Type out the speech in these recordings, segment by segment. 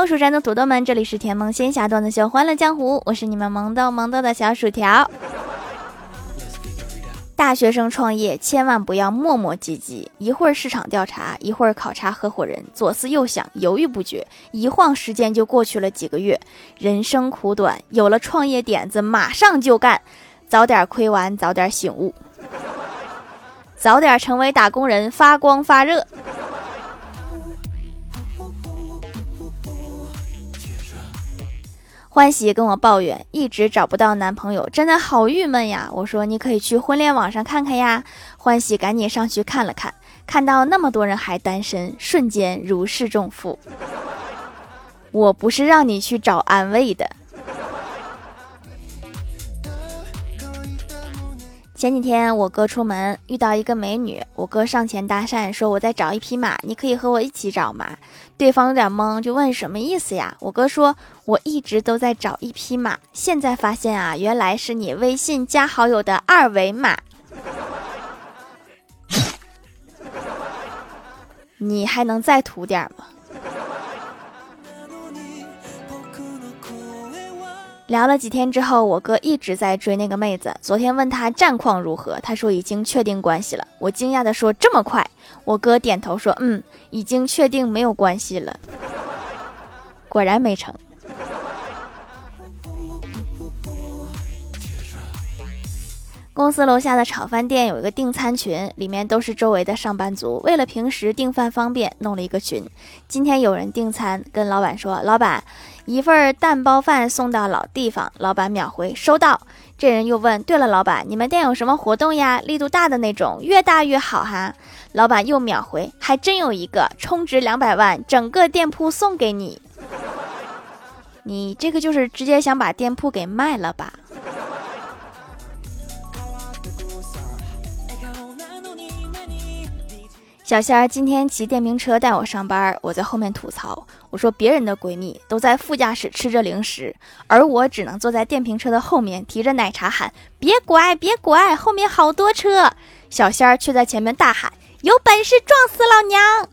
Hello，蜀山的土豆们，这里是甜萌仙侠段子秀《欢乐江湖》，我是你们萌豆萌豆的小薯条。大学生创业千万不要磨磨唧唧，一会儿市场调查，一会儿考察合伙人，左思右想，犹豫不决，一晃时间就过去了几个月。人生苦短，有了创业点子，马上就干，早点亏完，早点醒悟，早点成为打工人，发光发热。欢喜跟我抱怨，一直找不到男朋友，真的好郁闷呀。我说你可以去婚恋网上看看呀。欢喜赶紧上去看了看，看到那么多人还单身，瞬间如释重负。我不是让你去找安慰的。前几天我哥出门遇到一个美女，我哥上前搭讪说：“我在找一匹马，你可以和我一起找吗？”对方有点懵，就问什么意思呀？我哥说：“我一直都在找一匹马，现在发现啊，原来是你微信加好友的二维码。你还能再土点吗？”聊了几天之后，我哥一直在追那个妹子。昨天问他战况如何，他说已经确定关系了。我惊讶地说：“这么快？”我哥点头说：“嗯，已经确定没有关系了。”果然没成。公司楼下的炒饭店有一个订餐群，里面都是周围的上班族。为了平时订饭方便，弄了一个群。今天有人订餐，跟老板说：“老板。”一份蛋包饭送到老地方，老板秒回收到。这人又问：“对了，老板，你们店有什么活动呀？力度大的那种，越大越好哈。”老板又秒回：“还真有一个，充值两百万，整个店铺送给你。”你这个就是直接想把店铺给卖了吧？小仙儿今天骑电瓶车带我上班，我在后面吐槽，我说别人的闺蜜都在副驾驶吃着零食，而我只能坐在电瓶车的后面提着奶茶喊别拐别拐，后面好多车。小仙儿却在前面大喊有本事撞死老娘！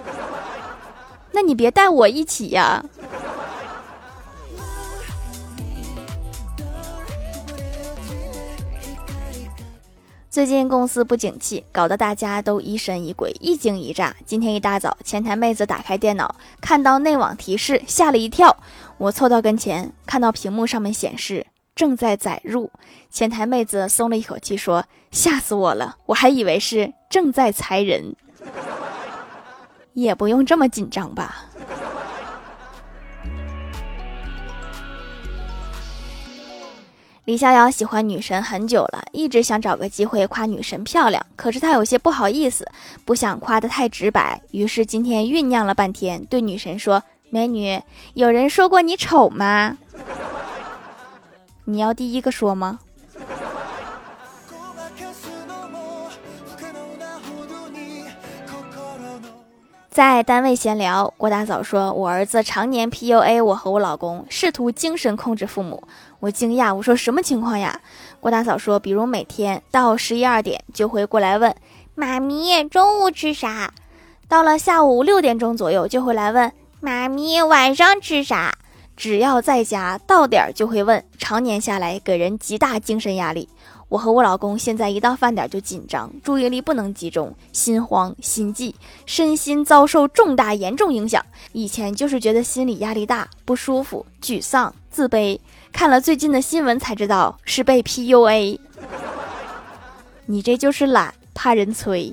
那你别带我一起呀。最近公司不景气，搞得大家都疑神疑鬼、一惊一乍。今天一大早，前台妹子打开电脑，看到内网提示，吓了一跳。我凑到跟前，看到屏幕上面显示正在载入。前台妹子松了一口气，说：“吓死我了，我还以为是正在裁人。”也不用这么紧张吧。李逍遥喜欢女神很久了，一直想找个机会夸女神漂亮，可是他有些不好意思，不想夸得太直白，于是今天酝酿了半天，对女神说：“美女，有人说过你丑吗？你要第一个说吗？”在单位闲聊，郭大嫂说：“我儿子常年 PUA 我和我老公，试图精神控制父母。”我惊讶，我说：“什么情况呀？”郭大嫂说：“比如每天到十一二点就会过来问妈咪中午吃啥，到了下午六点钟左右就会来问妈咪晚上吃啥。只要在家到点儿就会问，常年下来给人极大精神压力。”我和我老公现在一到饭点就紧张，注意力不能集中，心慌心悸，身心遭受重大严重影响。以前就是觉得心理压力大，不舒服、沮丧、自卑，看了最近的新闻才知道是被 PUA。你这就是懒，怕人催。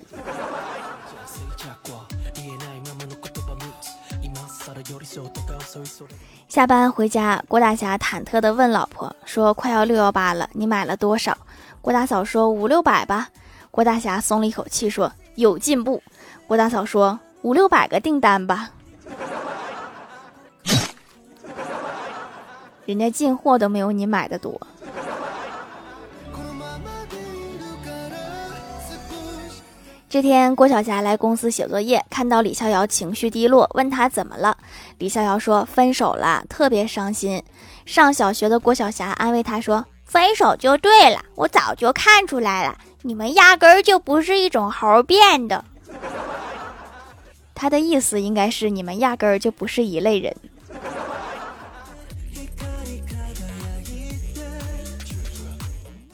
下班回家，郭大侠忐忑的问老婆说：“快要六幺八了，你买了多少？”郭大嫂说：“五六百吧。”郭大侠松了一口气说：“有进步。”郭大嫂说：“五六百个订单吧。”人家进货都没有你买的多。这天，郭晓霞来公司写作业，看到李逍遥情绪低落，问他怎么了。李逍遥说：“分手了，特别伤心。”上小学的郭晓霞安慰他说。分手就对了，我早就看出来了，你们压根儿就不是一种猴变的。他的意思应该是你们压根儿就不是一类人。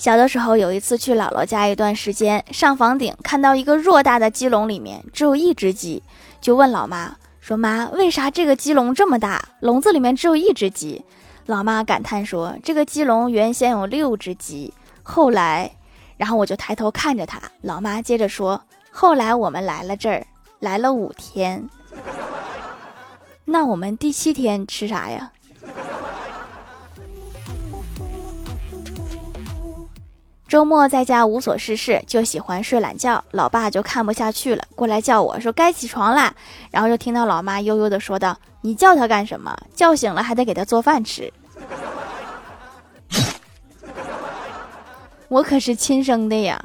小的时候有一次去姥姥家一段时间，上房顶看到一个偌大的鸡笼，里面只有一只鸡，就问老妈说：“妈，为啥这个鸡笼这么大，笼子里面只有一只鸡？”老妈感叹说：“这个鸡笼原先有六只鸡，后来……”然后我就抬头看着他，老妈接着说：“后来我们来了这儿，来了五天，那我们第七天吃啥呀？”周末在家无所事事，就喜欢睡懒觉。老爸就看不下去了，过来叫我说：“该起床啦。”然后就听到老妈悠悠的说道：“你叫他干什么？叫醒了还得给他做饭吃。”我可是亲生的呀。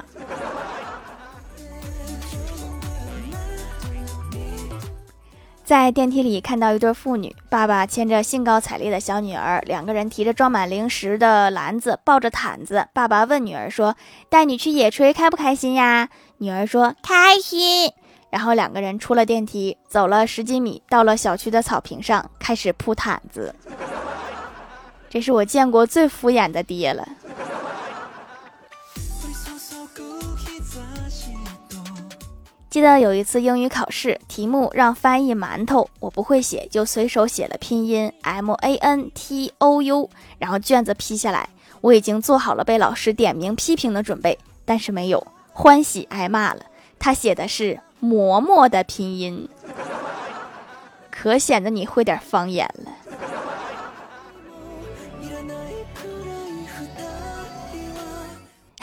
在电梯里看到一对妇女，爸爸牵着兴高采烈的小女儿，两个人提着装满零食的篮子，抱着毯子。爸爸问女儿说：“带你去野炊开不开心呀？”女儿说：“开心。”然后两个人出了电梯，走了十几米，到了小区的草坪上，开始铺毯子。这是我见过最敷衍的爹了。记得有一次英语考试，题目让翻译馒头，我不会写，就随手写了拼音 M A N T O U，然后卷子批下来，我已经做好了被老师点名批评的准备，但是没有，欢喜挨骂了。他写的是馍馍的拼音，可显得你会点方言了。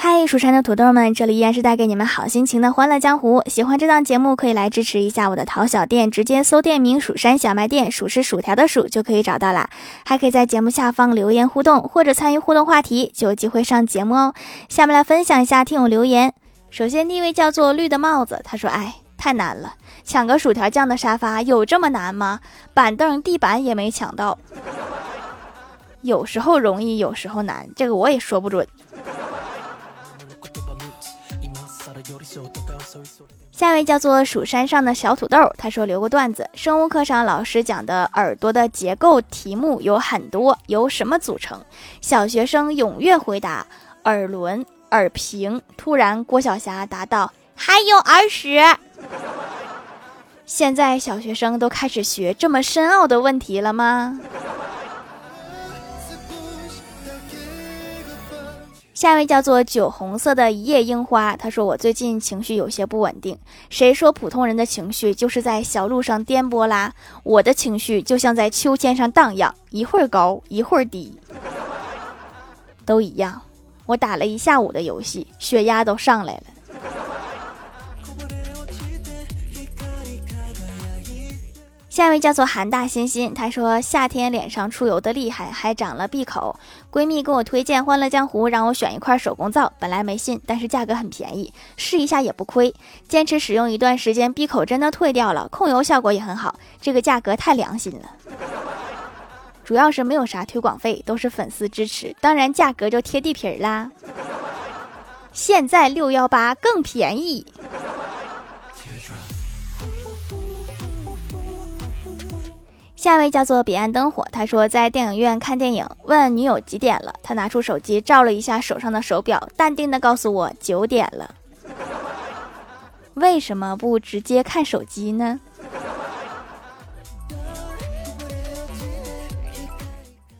嗨，蜀山的土豆们，这里依然是带给你们好心情的欢乐江湖。喜欢这档节目，可以来支持一下我的淘小店，直接搜店名“蜀山小卖店”，数是薯条的数就可以找到啦。还可以在节目下方留言互动，或者参与互动话题，就有机会上节目哦。下面来分享一下听友留言。首先第一位叫做绿的帽子，他说：“哎，太难了，抢个薯条酱的沙发有这么难吗？板凳、地板也没抢到。有时候容易，有时候难，这个我也说不准。”下一位叫做蜀山上的小土豆，他说留个段子：生物课上老师讲的耳朵的结构题目有很多，由什么组成？小学生踊跃回答：耳轮、耳屏。突然，郭晓霞答道：还有耳屎。现在小学生都开始学这么深奥的问题了吗？下一位叫做酒红色的一夜樱花，他说我最近情绪有些不稳定。谁说普通人的情绪就是在小路上颠簸啦？我的情绪就像在秋千上荡漾，一会儿高一会儿低，都一样。我打了一下午的游戏，血压都上来了。下一位叫做韩大欣欣，她说夏天脸上出油的厉害，还长了闭口。闺蜜给我推荐《欢乐江湖》，让我选一块手工皂，本来没信，但是价格很便宜，试一下也不亏。坚持使用一段时间，闭口真的退掉了，控油效果也很好。这个价格太良心了，主要是没有啥推广费，都是粉丝支持，当然价格就贴地皮儿啦。现在六幺八更便宜。下一位叫做彼岸灯火，他说在电影院看电影，问女友几点了，他拿出手机照了一下手上的手表，淡定的告诉我九点了。为什么不直接看手机呢？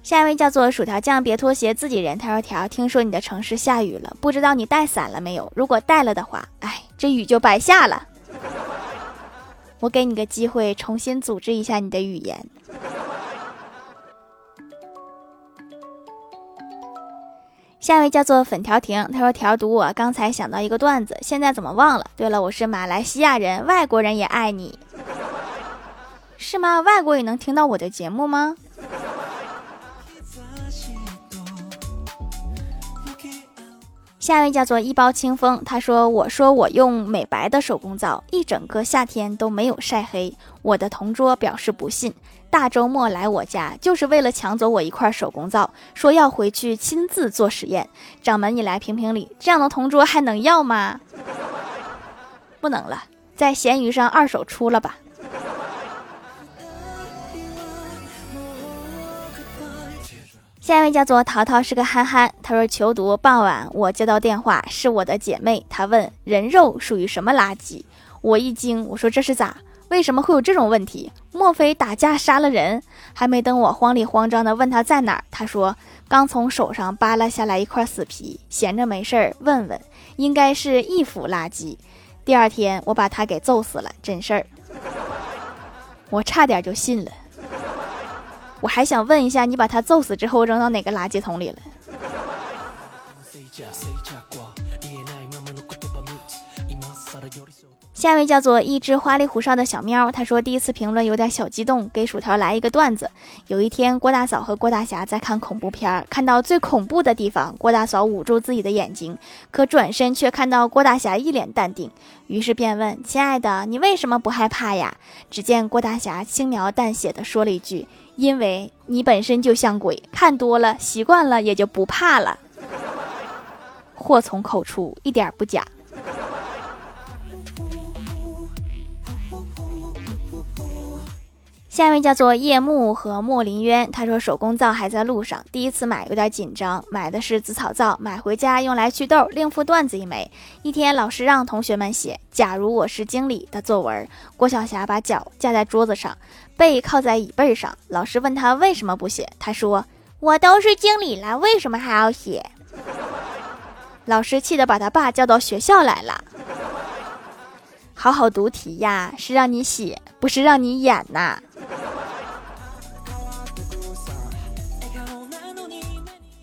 下一位叫做薯条酱，别拖鞋，自己人。他说条，听说你的城市下雨了，不知道你带伞了没有？如果带了的话，哎，这雨就白下了。我给你个机会，重新组织一下你的语言。下一位叫做粉条婷，他说：“条读我刚才想到一个段子，现在怎么忘了？对了，我是马来西亚人，外国人也爱你，是吗？外国也能听到我的节目吗？”下一位叫做一包清风，他说：“我说我用美白的手工皂，一整个夏天都没有晒黑。我的同桌表示不信，大周末来我家就是为了抢走我一块手工皂，说要回去亲自做实验。掌门，你来评评理，这样的同桌还能要吗？不能了，在闲鱼上二手出了吧。”下一位叫做淘淘，是个憨憨。他说：“求读，傍晚我接到电话，是我的姐妹。她问人肉属于什么垃圾？我一惊，我说这是咋？为什么会有这种问题？莫非打架杀了人？还没等我慌里慌张的问他在哪儿，他说刚从手上扒拉下来一块死皮，闲着没事儿问问，应该是衣服垃圾。第二天我把他给揍死了，真事儿。我差点就信了。”我还想问一下，你把他揍死之后扔到哪个垃圾桶里了？下一位叫做一只花里胡哨的小喵，他说第一次评论有点小激动，给薯条来一个段子。有一天，郭大嫂和郭大侠在看恐怖片，看到最恐怖的地方，郭大嫂捂住自己的眼睛，可转身却看到郭大侠一脸淡定，于是便问：“亲爱的，你为什么不害怕呀？”只见郭大侠轻描淡写的说了一句。因为你本身就像鬼，看多了习惯了也就不怕了。祸从口出，一点不假。下一位叫做叶幕和莫林渊，他说手工皂还在路上，第一次买有点紧张，买的是紫草皂，买回家用来祛痘。另附段子一枚。一天，老师让同学们写“假如我是经理”的作文。郭晓霞把脚架在桌子上，背靠在椅背上。老师问他为什么不写，他说：“我都是经理了，为什么还要写？”老师气得把他爸叫到学校来了。好好读题呀，是让你写，不是让你演呐。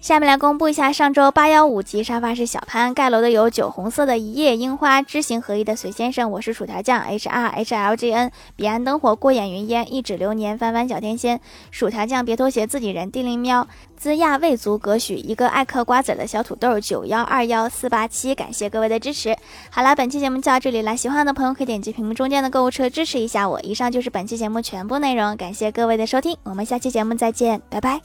下面来公布一下上周八幺五级沙发是小潘盖楼的有酒红色的一叶樱花知行合一的随先生，我是薯条酱 H R H L G N 彼岸灯火过眼云烟一指流年翻翻小天仙薯条酱别拖鞋自己人地灵喵兹亚未足葛许一个爱嗑瓜子的小土豆九幺二幺四八七感谢各位的支持。好了，本期节目就到这里了，喜欢的朋友可以点击屏幕中间的购物车支持一下我。以上就是本期节目全部内容，感谢各位的收听，我们下期节目再见，拜拜。